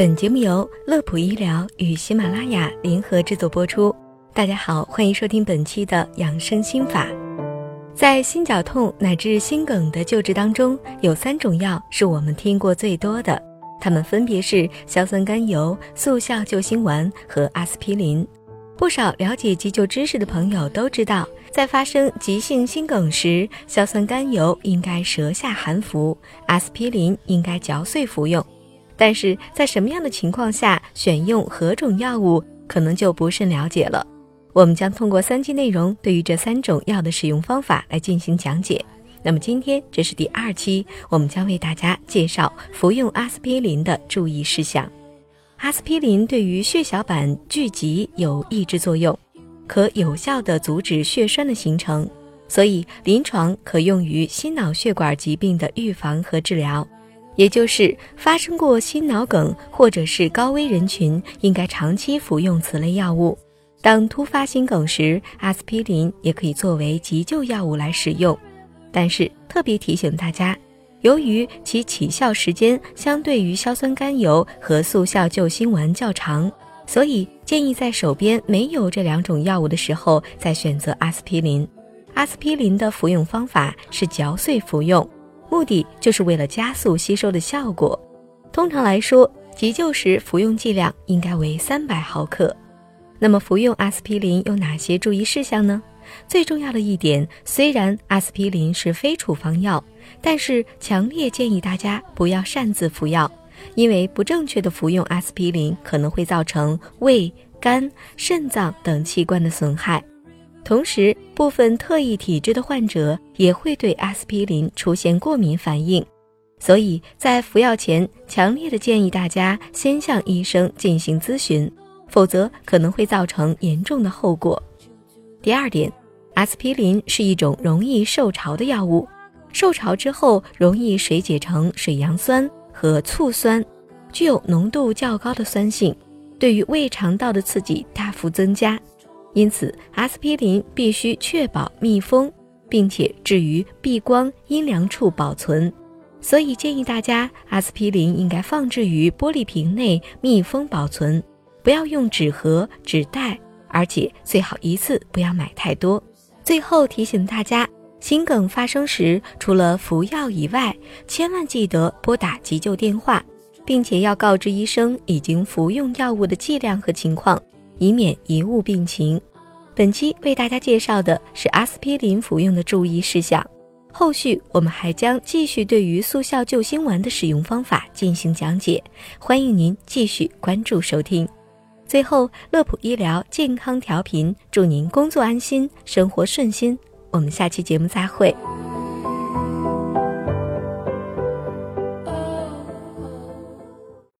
本节目由乐普医疗与喜马拉雅联合制作播出。大家好，欢迎收听本期的养生心法。在心绞痛乃至心梗的救治当中，有三种药是我们听过最多的，它们分别是硝酸甘油、速效救心丸和阿司匹林。不少了解急救知识的朋友都知道，在发生急性心梗时，硝酸甘油应该舌下含服，阿司匹林应该嚼碎服用。但是在什么样的情况下选用何种药物，可能就不甚了解了。我们将通过三期内容，对于这三种药的使用方法来进行讲解。那么今天这是第二期，我们将为大家介绍服用阿司匹林的注意事项。阿司匹林对于血小板聚集有抑制作用，可有效地阻止血栓的形成，所以临床可用于心脑血管疾病的预防和治疗。也就是发生过心脑梗或者是高危人群，应该长期服用此类药物。当突发心梗时，阿司匹林也可以作为急救药物来使用。但是特别提醒大家，由于其起效时间相对于硝酸甘油和速效救心丸较长，所以建议在手边没有这两种药物的时候再选择阿司匹林。阿司匹林的服用方法是嚼碎服用。目的就是为了加速吸收的效果。通常来说，急救时服用剂量应该为三百毫克。那么，服用阿司匹林有哪些注意事项呢？最重要的一点，虽然阿司匹林是非处方药，但是强烈建议大家不要擅自服药，因为不正确的服用阿司匹林可能会造成胃、肝、肾脏等器官的损害。同时，部分特异体质的患者也会对阿司匹林出现过敏反应，所以在服药前，强烈的建议大家先向医生进行咨询，否则可能会造成严重的后果。第二点，阿司匹林是一种容易受潮的药物，受潮之后容易水解成水杨酸和醋酸，具有浓度较高的酸性，对于胃肠道的刺激大幅增加。因此，阿司匹林必须确保密封，并且置于避光、阴凉处保存。所以建议大家，阿司匹林应该放置于玻璃瓶内密封保存，不要用纸盒、纸袋，而且最好一次不要买太多。最后提醒大家，心梗发生时，除了服药以外，千万记得拨打急救电话，并且要告知医生已经服用药物的剂量和情况。以免贻误病情。本期为大家介绍的是阿司匹林服用的注意事项，后续我们还将继续对于速效救心丸的使用方法进行讲解，欢迎您继续关注收听。最后，乐普医疗健康调频，祝您工作安心，生活顺心。我们下期节目再会。